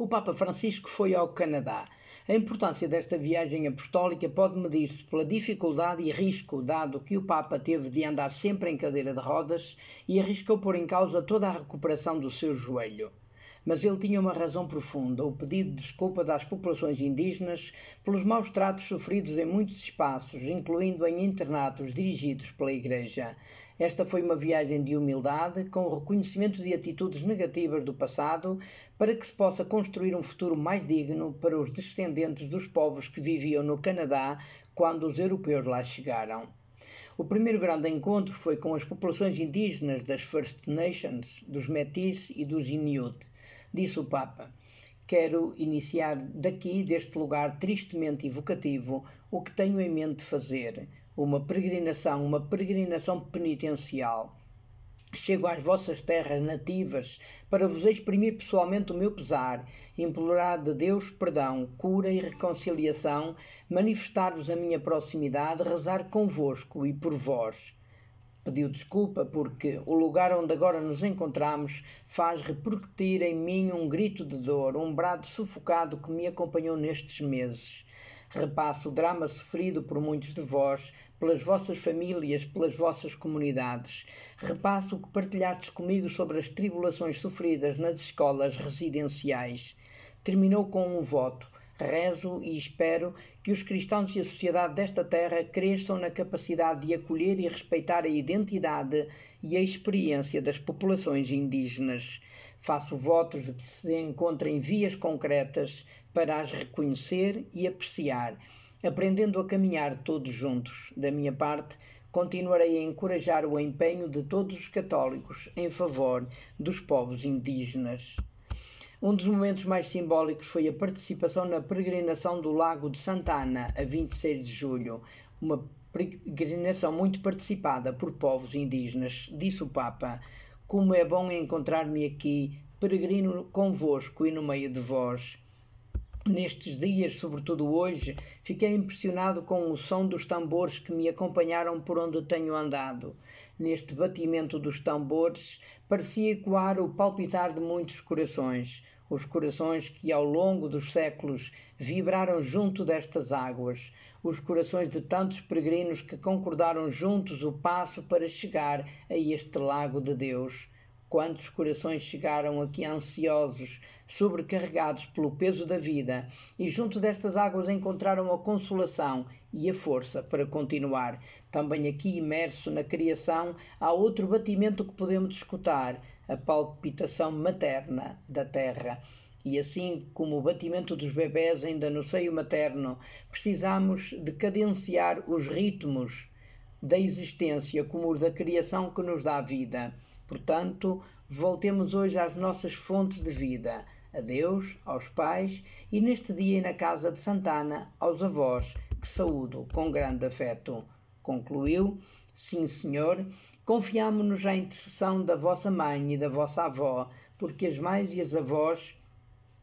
O Papa Francisco foi ao Canadá. A importância desta viagem apostólica pode medir-se pela dificuldade e risco, dado que o Papa teve de andar sempre em cadeira de rodas e arriscou pôr em causa toda a recuperação do seu joelho. Mas ele tinha uma razão profunda: o pedido de desculpa das populações indígenas pelos maus tratos sofridos em muitos espaços, incluindo em internatos dirigidos pela Igreja. Esta foi uma viagem de humildade, com o reconhecimento de atitudes negativas do passado, para que se possa construir um futuro mais digno para os descendentes dos povos que viviam no Canadá quando os europeus lá chegaram. O primeiro grande encontro foi com as populações indígenas das First Nations, dos Metis e dos Inuit, disse o Papa. Quero iniciar daqui, deste lugar tristemente evocativo, o que tenho em mente fazer, uma peregrinação, uma peregrinação penitencial. Chego às vossas terras nativas para vos exprimir pessoalmente o meu pesar, implorar de Deus perdão, cura e reconciliação, manifestar-vos a minha proximidade, rezar convosco e por vós. Pediu desculpa porque o lugar onde agora nos encontramos faz repercutir em mim um grito de dor, um brado sufocado que me acompanhou nestes meses. Repasso o drama sofrido por muitos de vós, pelas vossas famílias, pelas vossas comunidades. Repasso o que partilhastes comigo sobre as tribulações sofridas nas escolas residenciais. Terminou com um voto. Rezo e espero que os cristãos e a sociedade desta terra cresçam na capacidade de acolher e respeitar a identidade e a experiência das populações indígenas. Faço votos de que se encontrem vias concretas para as reconhecer e apreciar, aprendendo a caminhar todos juntos. Da minha parte, continuarei a encorajar o empenho de todos os católicos em favor dos povos indígenas. Um dos momentos mais simbólicos foi a participação na peregrinação do Lago de Santana, a 26 de julho, uma peregrinação muito participada por povos indígenas, disse o Papa. Como é bom encontrar-me aqui, peregrino convosco e no meio de vós. Nestes dias, sobretudo hoje, fiquei impressionado com o som dos tambores que me acompanharam por onde tenho andado. Neste batimento dos tambores parecia ecoar o palpitar de muitos corações, os corações que ao longo dos séculos vibraram junto destas águas, os corações de tantos peregrinos que concordaram juntos o passo para chegar a este lago de Deus. Quantos corações chegaram aqui ansiosos, sobrecarregados pelo peso da vida, e junto destas águas encontraram a consolação e a força para continuar. Também aqui imerso na criação há outro batimento que podemos escutar, a palpitação materna da terra. E assim como o batimento dos bebés ainda no seio materno, precisamos de cadenciar os ritmos da existência como da criação que nos dá vida. Portanto, voltemos hoje às nossas fontes de vida, a Deus, aos pais e neste dia na casa de Santana, aos avós, que saúdo com grande afeto. Concluiu: Sim, senhor, confiamo-nos à intercessão da vossa mãe e da vossa avó, porque as mães e as avós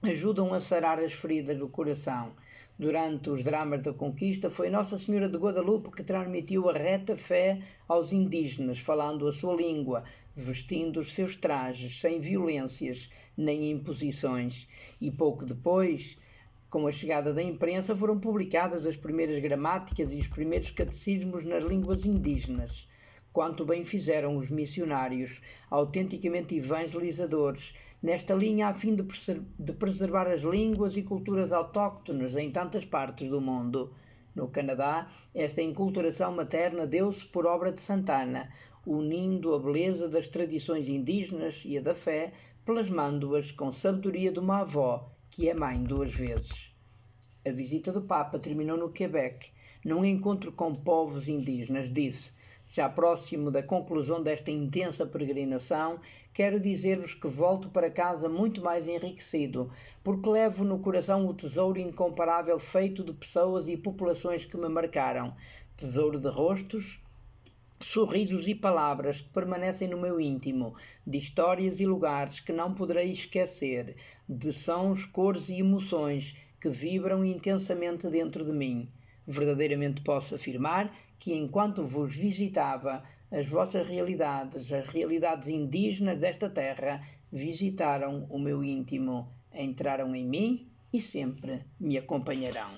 ajudam a sarar as feridas do coração Durante os dramas da conquista, foi Nossa Senhora de Guadalupe que transmitiu a reta fé aos indígenas, falando a sua língua, vestindo os seus trajes, sem violências nem imposições. E pouco depois, com a chegada da imprensa, foram publicadas as primeiras gramáticas e os primeiros catecismos nas línguas indígenas. Quanto bem fizeram os missionários, autenticamente evangelizadores, nesta linha a fim de, preservar as línguas e culturas autóctones em tantas partes do mundo. No Canadá, esta enculturação materna deu-se por obra de Santana, unindo a beleza das tradições indígenas e a da fé, plasmando-as com sabedoria de uma avó, que é mãe duas vezes. A visita do Papa terminou no Quebec, num encontro com povos indígenas, disse já próximo da conclusão desta intensa peregrinação, quero dizer-vos que volto para casa muito mais enriquecido, porque levo no coração o tesouro incomparável feito de pessoas e populações que me marcaram. Tesouro de rostos, sorrisos e palavras que permanecem no meu íntimo, de histórias e lugares que não poderei esquecer, de sons, cores e emoções que vibram intensamente dentro de mim. Verdadeiramente posso afirmar que, enquanto vos visitava, as vossas realidades, as realidades indígenas desta terra, visitaram o meu íntimo. entraram em mim e sempre me acompanharão.